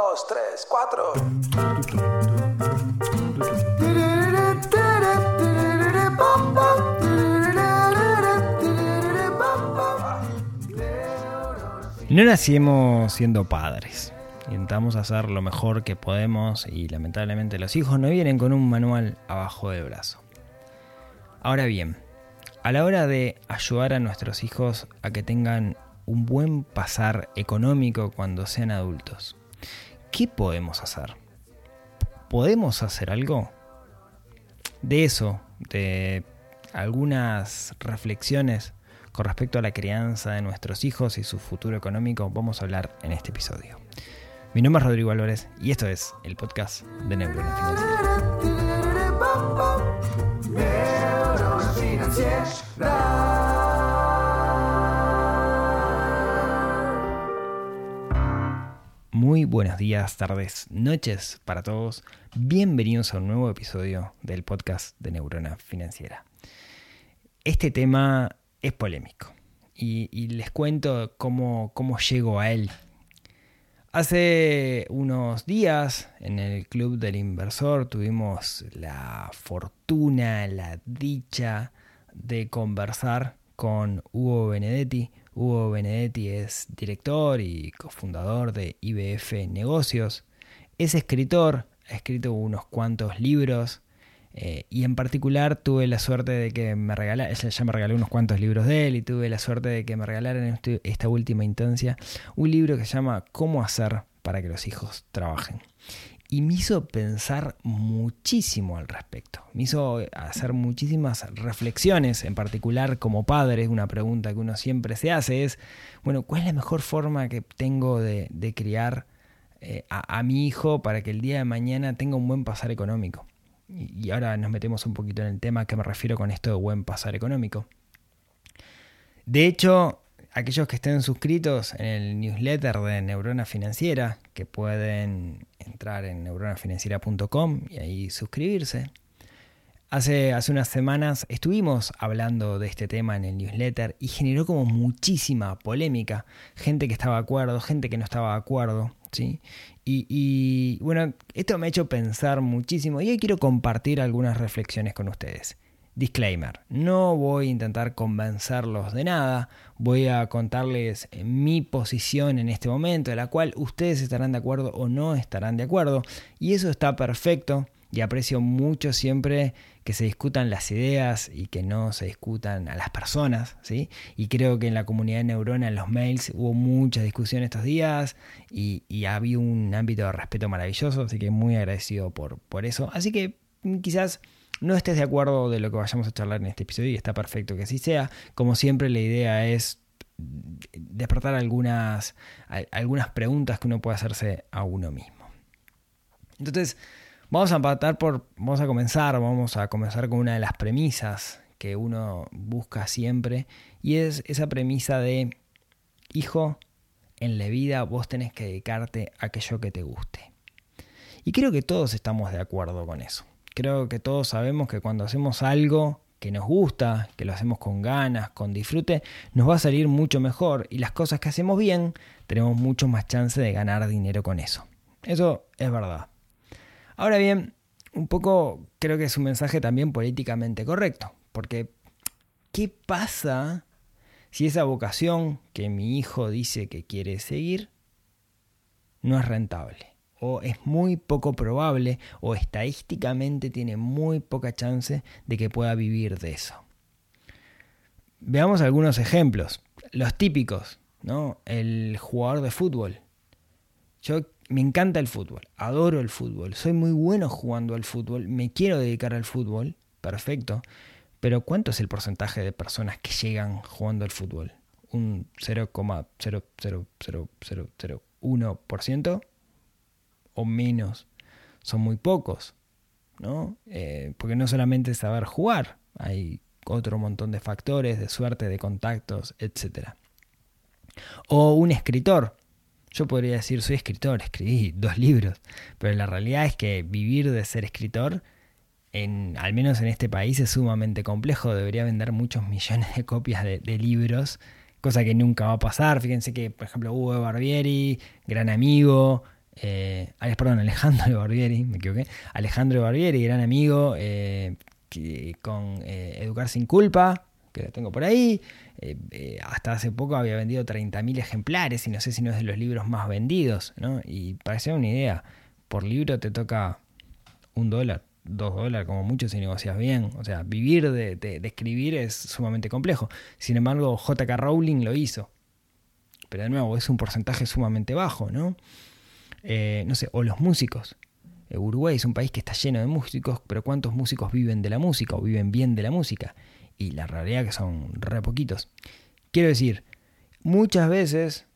dos, tres, cuatro. No nacimos siendo padres. Intentamos hacer lo mejor que podemos y lamentablemente los hijos no vienen con un manual abajo del brazo. Ahora bien, a la hora de ayudar a nuestros hijos a que tengan un buen pasar económico cuando sean adultos, ¿qué podemos hacer? ¿Podemos hacer algo? De eso, de algunas reflexiones con respecto a la crianza de nuestros hijos y su futuro económico, vamos a hablar en este episodio. Mi nombre es Rodrigo Álvarez y esto es el podcast de Neurona Muy buenos días, tardes, noches para todos. Bienvenidos a un nuevo episodio del podcast de Neurona Financiera. Este tema es polémico y, les cuento cómo, cómo llego a él. Hace unos días en el Club del Inversor tuvimos la fortuna, la dicha de conversar con Hugo Benedetti. Hugo Benedetti es director y cofundador de IBF Negocios. Es escritor, ha escrito unos cuantos libros eh, y en particular tuve la suerte de que me regalara, ya me regaló unos cuantos libros de él y tuve la suerte de que me regalaran en este, esta última instancia un libro que se llama Cómo hacer para que los hijos trabajen. Y me hizo pensar muchísimo al respecto. Me hizo hacer muchísimas reflexiones, en particular como padre, una pregunta que uno siempre se hace es, bueno, ¿cuál es la mejor forma que tengo de, criar eh, a mi hijo para que el día de mañana tenga un buen pasar económico? y ahora nos metemos un poquito en el tema que me refiero con esto de buen pasar económico. De hecho, aquellos que estén suscritos en el newsletter de Neurona Financiera, que pueden entrar en neuronafinanciera.com y ahí suscribirse. Hace, hace unas semanas estuvimos hablando de este tema en el newsletter y generó como muchísima polémica. Gente que estaba de acuerdo, gente que no estaba de acuerdo. ¿sí? Y, bueno, esto me ha hecho pensar muchísimo y hoy quiero compartir algunas reflexiones con ustedes. Disclaimer, no voy a intentar convencerlos de nada, voy a contarles mi posición en este momento, de la cual ustedes estarán de acuerdo o no estarán de acuerdo, y eso está perfecto y aprecio mucho siempre que se discutan las ideas y que no se discutan a las personas, ¿sí? Y creo que en la comunidad de Neurona, en los mails, hubo mucha discusión estos días y, y había un ámbito de respeto maravilloso, así que muy agradecido por, por eso. Así que mm, quizás no estés de acuerdo de lo que vayamos a charlar en este episodio y está perfecto que así sea. Como siempre, la idea es despertar algunas, algunas preguntas que uno puede hacerse a uno mismo. Entonces, Vamos a empatar por. Vamos a comenzar. Vamos a comenzar con una de las premisas que uno busca siempre. Y es esa premisa de hijo, en la vida vos tenés que dedicarte a aquello que te guste. Y creo que todos estamos de acuerdo con eso. Creo que todos sabemos que cuando hacemos algo que nos gusta, que lo hacemos con ganas, con disfrute, nos va a salir mucho mejor y las cosas que hacemos bien tenemos mucho más chance de ganar dinero con eso. Eso es verdad. Ahora bien, un poco creo que es un mensaje también políticamente correcto, porque ¿qué pasa si esa vocación que mi hijo dice que quiere seguir no es rentable? O es muy poco probable o estadísticamente tiene muy poca chance de que pueda vivir de eso. Veamos algunos ejemplos. Los típicos, ¿no? El jugador de fútbol. Yo me encanta el fútbol, adoro el fútbol, soy muy bueno jugando al fútbol, me quiero dedicar al fútbol, perfecto, pero ¿cuánto es el porcentaje de personas que llegan jugando al fútbol? ¿Un 0,00001% o menos? Son muy pocos, ¿no? Eh, porque no solamente es saber jugar, hay otro montón de factores, de suerte, de contactos, etc. O un escritor, yo podría decir, soy escritor, escribí dos libros, pero la realidad es que vivir de ser escritor, en, al menos en este país, es sumamente complejo. Debería vender muchos millones de copias de, libros, cosa que nunca va a pasar. Fíjense que, por ejemplo, Hugo Barbieri, gran amigo, eh, perdón, Alejandro Barbieri, me equivoqué, Alejandro Barbieri, gran amigo, eh, con eh, Educar sin culpa, que lo tengo por ahí, hasta hace poco había vendido 30.000 ejemplares y no sé si no es de los libros más vendidos, ¿no? Y para una idea, por libro te toca un dólar, dos dólares como mucho si negocias bien. O sea, vivir de, de, escribir es sumamente complejo. Sin embargo, JK Rowling lo hizo. Pero de nuevo, es un porcentaje sumamente bajo, ¿no? Eh, no sé, o los músicos. Eh, Uruguay es un país que está lleno de músicos, pero ¿cuántos músicos viven de la música o viven bien de la música? Y la realidad que son re poquitos. Quiero decir, muchas veces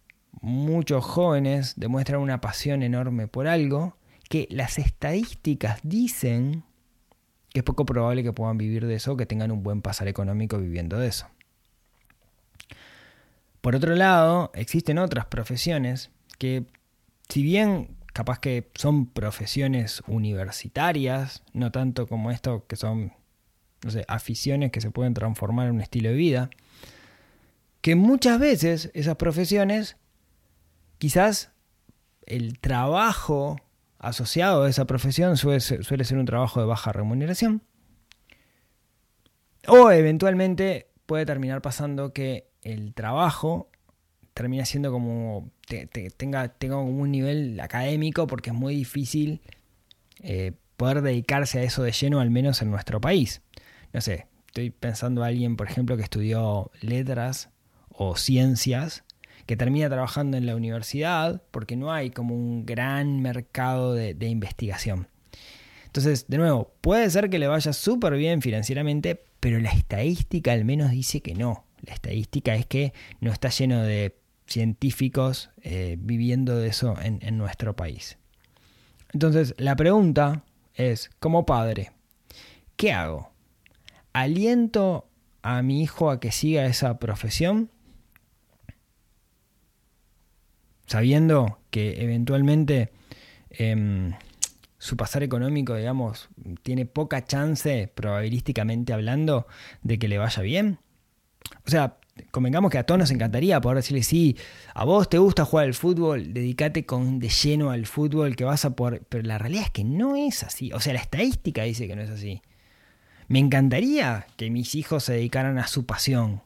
muchos jóvenes demuestran una pasión enorme por algo que las estadísticas dicen que es poco probable que puedan vivir de eso que tengan un buen pasar económico viviendo de eso. Por otro lado, existen otras profesiones que, si bien capaz que son profesiones universitarias, no tanto como esto que son, no sé, aficiones que se pueden transformar en un estilo de vida, que muchas veces esas profesiones, quizás el trabajo asociado a esa profesión suele ser, un trabajo de baja remuneración. O eventualmente puede terminar pasando que el trabajo termina siendo como tenga, tenga un nivel académico porque es muy difícil eh, poder dedicarse a eso de lleno, al menos en nuestro país. No sé, estoy pensando a alguien, por ejemplo, que estudió letras o ciencias que termina trabajando en la universidad porque no hay como un gran mercado de, investigación. Entonces, de nuevo, puede ser que le vaya súper bien financieramente, pero la estadística al menos dice que no. La estadística es que no está lleno de científicos eh, viviendo de eso en, nuestro país. Entonces, la pregunta es, como padre, ¿qué hago? ¿Aliento a mi hijo a que siga esa profesión? sabiendo que eventualmente em, su pasar económico, digamos, tiene poca chance, probabilísticamente hablando, de que le vaya bien. O sea, convengamos que a todos nos encantaría poder decirle, sí, a vos te gusta jugar al fútbol, dedícate con, de lleno al fútbol que vas a por... Pero la realidad es que no es así. O sea, la estadística dice que no es así. Me encantaría que mis hijos se dedicaran a su pasión.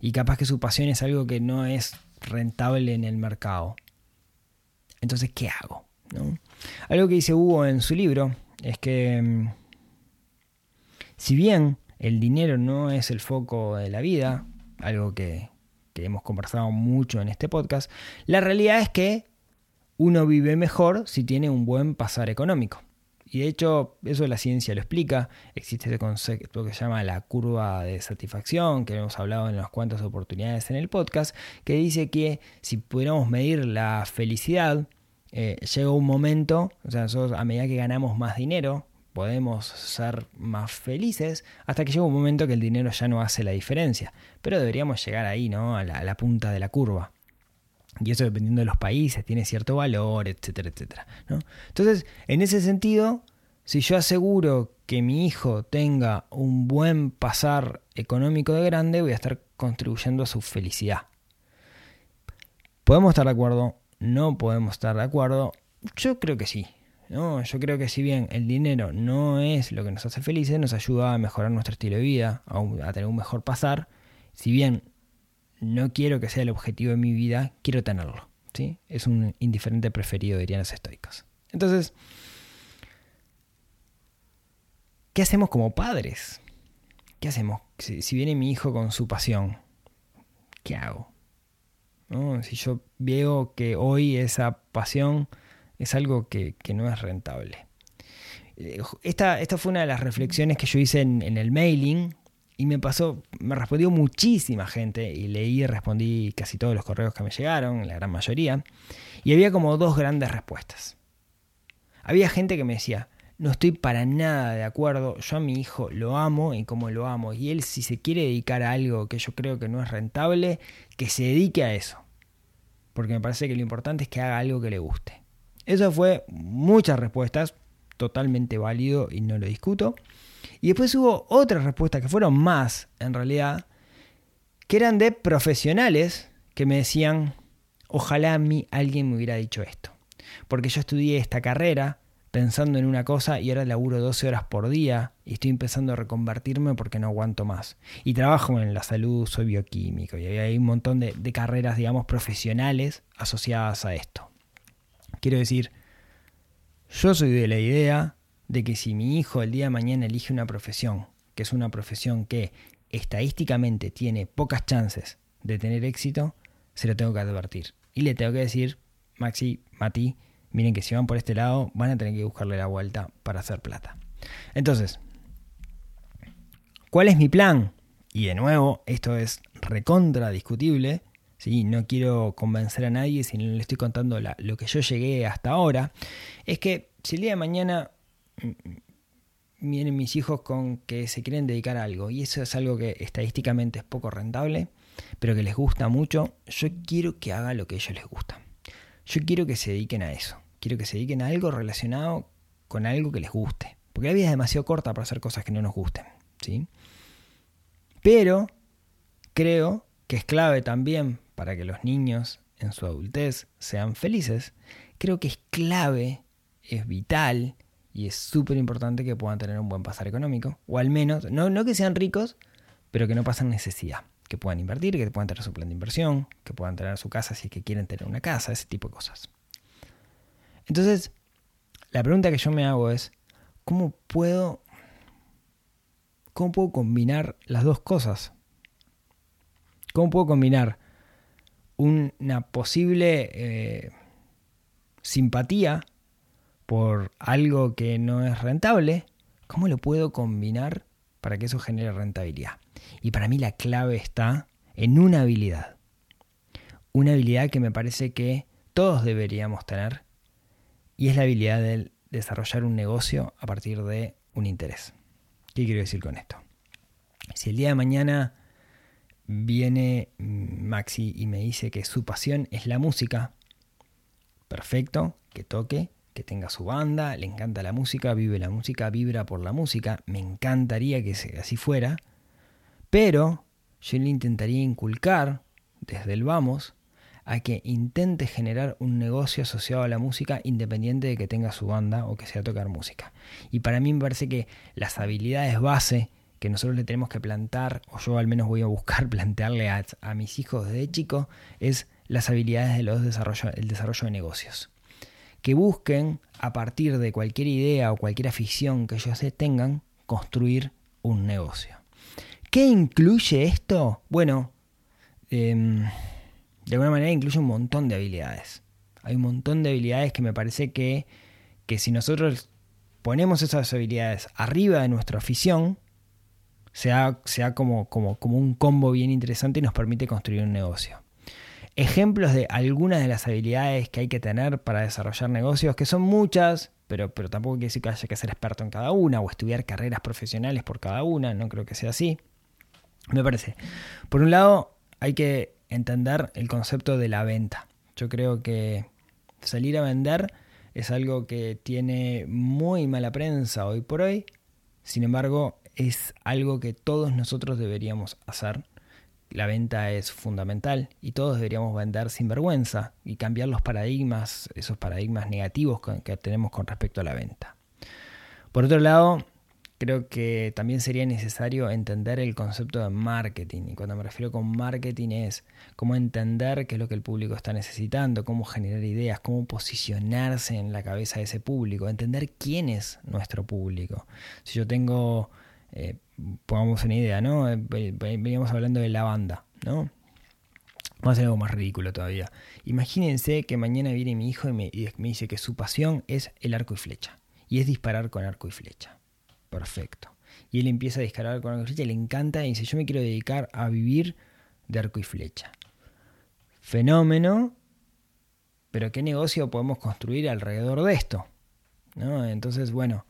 Y capaz que su pasión es algo que no es rentable en el mercado. Entonces, ¿qué hago? Algo que dice Hugo en su libro es que mm, si bien el dinero no es el foco de la vida, algo que, que hemos conversado mucho en este podcast, la realidad es que uno vive mejor si tiene un buen pasar económico. Y de hecho, eso la ciencia lo explica. Existe este concepto que se llama la curva de satisfacción, que hemos hablado en unas cuantas oportunidades en el podcast, que dice que si pudiéramos medir la felicidad, eh, llega un momento, o sea, nosotros a medida que ganamos más dinero, podemos ser más felices hasta que llega un momento que el dinero ya no hace la diferencia. Pero deberíamos llegar ahí, ¿no? A la, punta de la curva. Y eso dependiendo de los países tiene cierto valor, etcétera, etcétera. ¿no? Entonces, en ese sentido, si yo aseguro que mi hijo tenga un buen pasar económico de grande, voy a estar contribuyendo a su felicidad. ¿Podemos estar de acuerdo? No podemos estar de acuerdo. Yo creo que sí. ¿No? Yo creo que si bien el dinero no es lo que nos hace felices, nos ayuda a mejorar nuestro estilo de vida, a, a tener un mejor pasar. Si bien no quiero que sea el objetivo de mi vida, quiero tenerlo. ¿sí? Es un indiferente preferido, dirían los estoicos. Entonces, ¿qué hacemos como padres? ¿Qué hacemos? Si, viene mi hijo con su pasión, ¿qué hago? Si yo veo que hoy esa pasión es algo que, no es rentable. Eh, esta, esta, fue una de las reflexiones que yo hice en, el mailing y me pasó, me respondió muchísima gente y leí y respondí casi todos los correos que me llegaron, la gran mayoría, y había como dos grandes respuestas. Había gente que me decía, no estoy para nada de acuerdo, yo a mi hijo lo amo y como lo amo, y él si se quiere dedicar a algo que yo creo que no es rentable, que se dedique a eso, porque me parece que lo importante es que haga algo que le guste. Eso fue muchas respuestas, totalmente válido y no lo discuto. Y después hubo otras respuestas que fueron más, en realidad, que eran de profesionales que me decían, ojalá a mí alguien me hubiera dicho esto. porque yo estudié esta carrera pensando en una cosa y ahora laburo 12 horas por día y estoy empezando a reconvertirme porque no aguanto más. Y trabajo en la salud, soy bioquímico y hay un montón de, de carreras, digamos, profesionales asociadas a esto. Quiero decir, yo soy de la idea de que si mi hijo el día de mañana elige una profesión, que es una profesión que estadísticamente tiene pocas chances de tener éxito, se lo tengo que advertir. Y le tengo que decir, Maxi, Mati, miren que si van por este lado van a tener que buscarle la vuelta para hacer plata. Entonces, ¿cuál es mi plan? Y de nuevo, esto es recontra discutible. ¿Sí? No quiero convencer a nadie, si no le estoy contando lo que yo llegué hasta ahora. Es que si el día de mañana mm, mm, vienen mis hijos con que se quieren dedicar a algo, y eso es algo que estadísticamente es poco rentable, pero que les gusta mucho, yo quiero que haga lo que a ellos les gusta. Yo quiero que se dediquen a eso. Quiero que se dediquen a algo relacionado con algo que les guste. Porque la vida es demasiado corta para hacer cosas que no nos gusten. ¿sí? Pero creo que es clave también para que los niños en su adultez sean felices. Creo que es clave, es vital y es súper importante que puedan tener un buen pasar económico. O al menos, no, que sean ricos, pero que no pasen necesidad que puedan invertir, que puedan tener su plan de inversión, que puedan tener su casa si es que quieren tener una casa, ese tipo de cosas. Entonces, la pregunta que yo me hago es, ¿cómo puedo, cómo puedo combinar las dos cosas? ¿Cómo puedo combinar una posible eh, simpatía por algo que no es rentable? ¿Cómo lo puedo combinar para que eso genere rentabilidad? Y para mí la clave está en una habilidad. Una habilidad que me parece que todos deberíamos tener y es la habilidad de desarrollar un negocio a partir de un interés. ¿Qué quiero decir con esto? Si el día de mañana viene Maxi y me dice que su pasión es la música, perfecto, que toque, que tenga su banda, le encanta la música, vive la música, vibra por la música, me encantaría que así fuera, pero yo le intentaría inculcar desde el vamos a que intente generar un negocio asociado a la música independiente de que tenga su banda o que sea tocar música. Y para mí me parece que las habilidades base que nosotros le tenemos que plantar, o yo al menos voy a buscar plantearle a, mis hijos desde chico, es las habilidades del desarrollo, desarrollo de negocios. Que busquen, a partir de cualquier idea o cualquier afición que ellos tengan, construir un negocio. ¿Qué incluye esto? Bueno, em, de alguna manera incluye un montón de habilidades. Hay un montón de habilidades que me parece que, que si nosotros ponemos esas habilidades arriba de nuestra afición, sea, sea como, como, como un combo bien interesante y nos permite construir un negocio. Ejemplos de algunas de las habilidades que hay que tener para desarrollar negocios, que son muchas, pero, pero tampoco quiere decir que haya que ser experto en cada una o estudiar carreras profesionales por cada una, no creo que sea así. Me parece. Por un lado, hay que entender el concepto de la venta. Yo creo que salir a vender es algo que tiene muy mala prensa hoy por hoy. Sin embargo, es algo que todos nosotros deberíamos hacer. La venta es fundamental y todos deberíamos vender sin vergüenza y cambiar los paradigmas, esos paradigmas negativos que tenemos con respecto a la venta. Por otro lado, creo que también sería necesario entender el concepto de marketing. Y cuando me refiero con marketing es cómo entender qué es lo que el público está necesitando, cómo generar ideas, cómo posicionarse en la cabeza de ese público, entender quién es nuestro público. Si yo tengo, eh, pongamos una idea, ¿no? Veníamos hablando de la banda, ¿no? Vamos a hacer algo más ridículo todavía. Imagínense que mañana viene mi hijo y me dice que su pasión es el arco y flecha. Y es disparar con arco y flecha perfecto. Y él empieza a disparar con arco y flecha, le encanta y dice, yo me quiero dedicar a vivir de arco y flecha. Fenómeno, pero ¿qué negocio podemos construir alrededor de esto? ¿No? Entonces, bueno,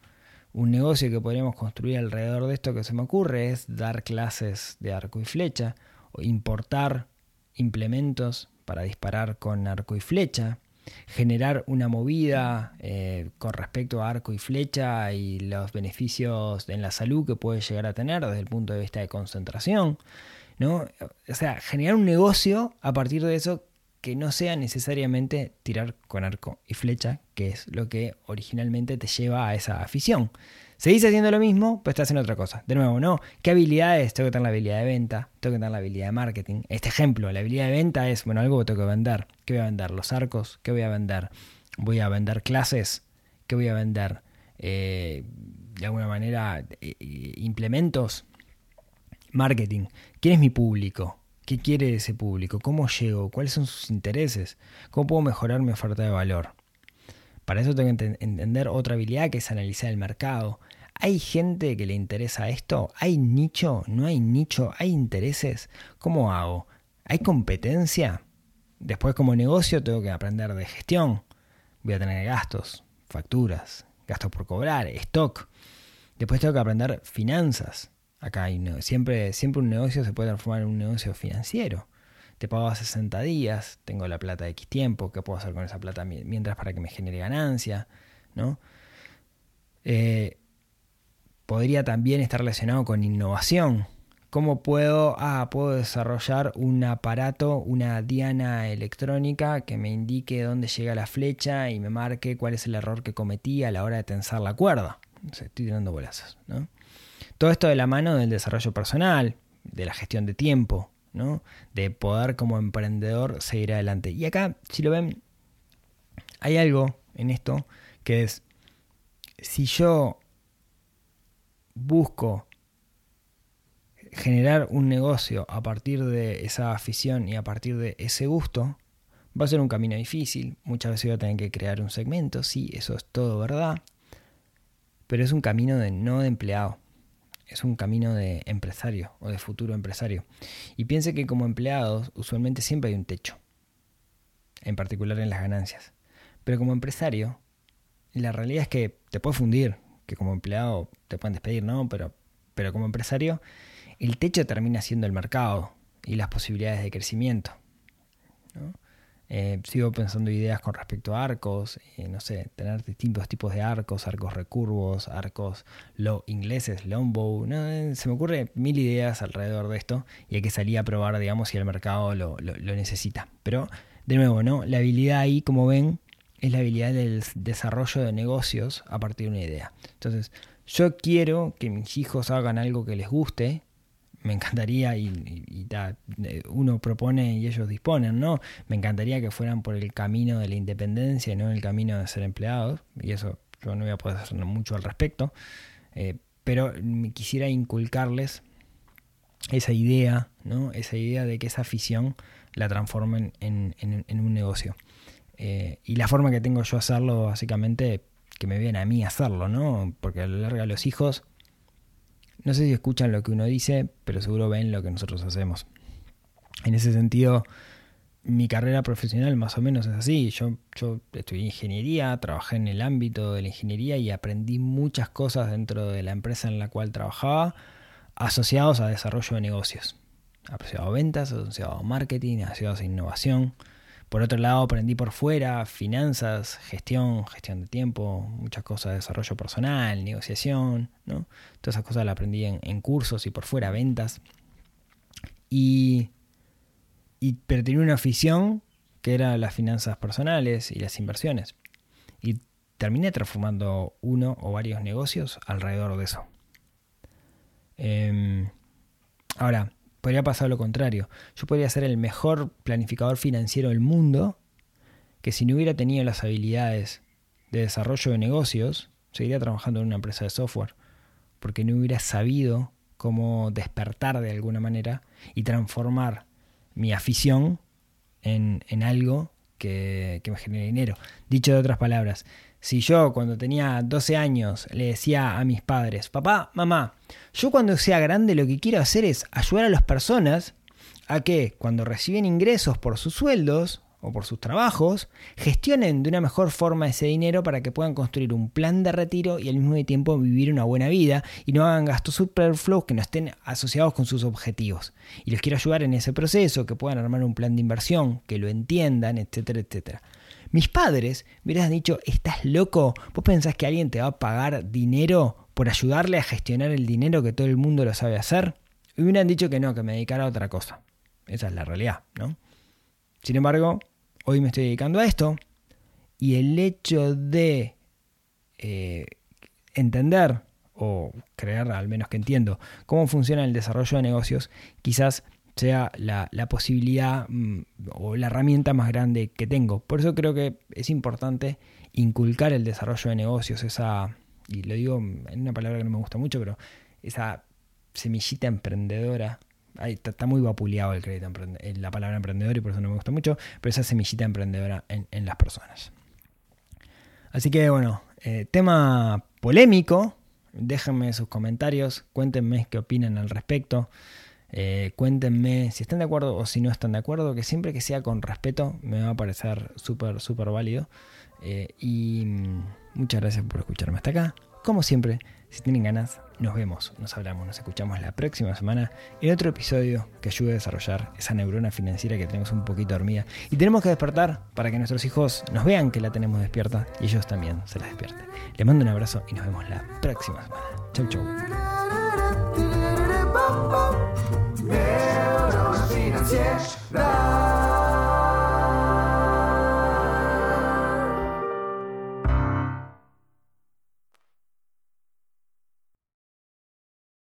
un negocio que podríamos construir alrededor de esto que se me ocurre es dar clases de arco y flecha o importar implementos para disparar con arco y flecha generar una movida eh, con respecto a arco y flecha y los beneficios en la salud que puede llegar a tener desde el punto de vista de concentración. ¿no? O sea, generar un negocio a partir de eso que no sea necesariamente tirar con arco y flecha, que es lo que originalmente te lleva a esa afición. Seguís haciendo lo mismo, pero estás haciendo otra cosa. De nuevo, ¿no? ¿Qué habilidades? Tengo que tener la habilidad de venta, tengo que tener la habilidad de marketing. Este ejemplo, la habilidad de venta es, bueno, algo que tengo que vender. ¿Qué voy a vender? Los arcos. ¿Qué voy a vender? Voy a vender clases. ¿Qué voy a vender? Eh, de alguna manera, eh, implementos. Marketing. ¿Quién es mi público? ¿Qué quiere ese público? ¿Cómo llego? ¿Cuáles son sus intereses? ¿Cómo puedo mejorar mi oferta de valor? Para eso tengo que entender otra habilidad que es analizar el mercado. ¿Hay gente que le interesa esto? ¿Hay nicho? ¿No hay nicho? ¿Hay intereses? ¿Cómo hago? ¿Hay competencia? Después como negocio tengo que aprender de gestión. Voy a tener gastos, facturas, gastos por cobrar, stock. Después tengo que aprender finanzas. Acá hay, siempre, siempre un negocio se puede transformar en un negocio financiero te pago a 60 días, tengo la plata de X tiempo, ¿qué puedo hacer con esa plata mientras para que me genere ganancia? ¿no? Eh, podría también estar relacionado con innovación. ¿Cómo puedo, ah, puedo desarrollar un aparato, una diana electrónica que me indique dónde llega la flecha y me marque cuál es el error que cometí a la hora de tensar la cuerda? estoy tirando bolazos. ¿no? Todo esto de la mano del desarrollo personal, de la gestión de tiempo, de poder como emprendedor seguir adelante. Y acá, si lo ven, hay algo en esto que es, si yo busco generar un negocio a partir de esa afición y a partir de ese gusto, va a ser un camino difícil. Muchas veces voy a tener que crear un segmento, sí, eso es todo verdad. Pero es un camino de no de empleado es un camino de empresario o de futuro empresario. Y piense que como empleados usualmente siempre hay un techo, en particular en las ganancias. Pero como empresario, la realidad es que te puede fundir, que como empleado te pueden despedir, ¿no? Pero, pero como empresario, el techo termina siendo el mercado y las posibilidades de crecimiento. ¿no? Eh, sigo pensando ideas con respecto a arcos, eh, no sé, tener distintos tipos de arcos, arcos recurvos, arcos low, ingleses, longbow. Eh, se me ocurre mil ideas alrededor de esto y hay que salir a probar, digamos, si el mercado lo, necesita. Pero, de nuevo, ¿no? La habilidad ahí, como ven, es la habilidad del desarrollo de negocios a partir de una idea. Entonces, yo quiero que mis hijos hagan algo que les guste, me encantaría, y, uno propone y ellos disponen, ¿no? Me encantaría que fueran por el camino de la independencia y no el camino de ser empleados, y eso yo no voy a poder hacer mucho al respecto, eh, pero quisiera inculcarles esa idea, ¿no? Esa idea de que esa afición la transformen en, un negocio. Eh, y la forma que tengo yo hacerlo, básicamente, que me vean a mí hacerlo, ¿no? Porque a lo largo de los hijos no sé si escuchan lo que uno dice, pero seguro ven lo que nosotros hacemos. En ese sentido, mi carrera profesional más o menos es así. Yo, yo estudié ingeniería, trabajé en el ámbito de la ingeniería y aprendí muchas cosas dentro de la empresa en la cual trabajaba asociados a desarrollo de negocios. Asociado a ventas, asociado a marketing, asociados a innovación. Por otro lado, aprendí por fuera finanzas, gestión, gestión de tiempo, muchas cosas de desarrollo personal, negociación, ¿no? Todas esas cosas las aprendí en, cursos y por fuera ventas. Y, y, pero tenía una afición que era las finanzas personales y las inversiones. Y terminé transformando uno o varios negocios alrededor de eso. Em, ahora, podría pasar lo contrario. Yo podría ser el mejor planificador financiero del mundo, que si no hubiera tenido las habilidades de desarrollo de negocios, seguiría trabajando en una empresa de software, porque no hubiera sabido cómo despertar de alguna manera y transformar mi afición en, algo que, que me genere dinero. Dicho de otras palabras, si yo cuando tenía 12 años le decía a mis padres, papá, mamá, yo cuando sea grande lo que quiero hacer es ayudar a las personas a que cuando reciben ingresos por sus sueldos o por sus trabajos, gestionen de una mejor forma ese dinero para que puedan construir un plan de retiro y al mismo tiempo vivir una buena vida y no hagan gastos superfluos que no estén asociados con sus objetivos. Y les quiero ayudar en ese proceso, que puedan armar un plan de inversión, que lo entiendan, etcétera, etcétera. Mis padres me hubieran dicho, ¿estás loco? ¿Vos pensás que alguien te va a pagar dinero por ayudarle a gestionar el dinero que todo el mundo lo sabe hacer? Y me hubieran dicho que no, que me dedicara a otra cosa. Esa es la realidad, ¿no? Sin embargo, hoy me estoy dedicando a esto y el hecho de eh, entender o creer, al menos que entiendo, cómo funciona el desarrollo de negocios, quizás sea la, posibilidad mm, o la herramienta más grande que tengo. Por eso creo que es importante inculcar el desarrollo de negocios, esa, y lo digo en una palabra que no me gusta mucho, pero esa semillita emprendedora. está, muy vapuleado el crédito la palabra emprendedor y por eso no me gusta mucho, pero esa semillita emprendedora en, las personas. Así que bueno, eh, tema polémico, déjenme sus comentarios, cuéntenme qué opinan al respecto. Eh, cuéntenme si están de acuerdo o si no están de acuerdo, que siempre que sea con respeto me va a parecer súper, súper válido. Eh, y mm, muchas gracias por escucharme hasta acá. Como siempre, si tienen ganas, nos vemos, nos hablamos, nos escuchamos la próxima semana en otro episodio que ayude a desarrollar esa neurona financiera que tenemos un poquito dormida. Y tenemos que despertar para que nuestros hijos nos vean que la tenemos despierta y ellos también se la despierten. Les mando un abrazo y nos vemos la próxima semana. Chau, chau. Crash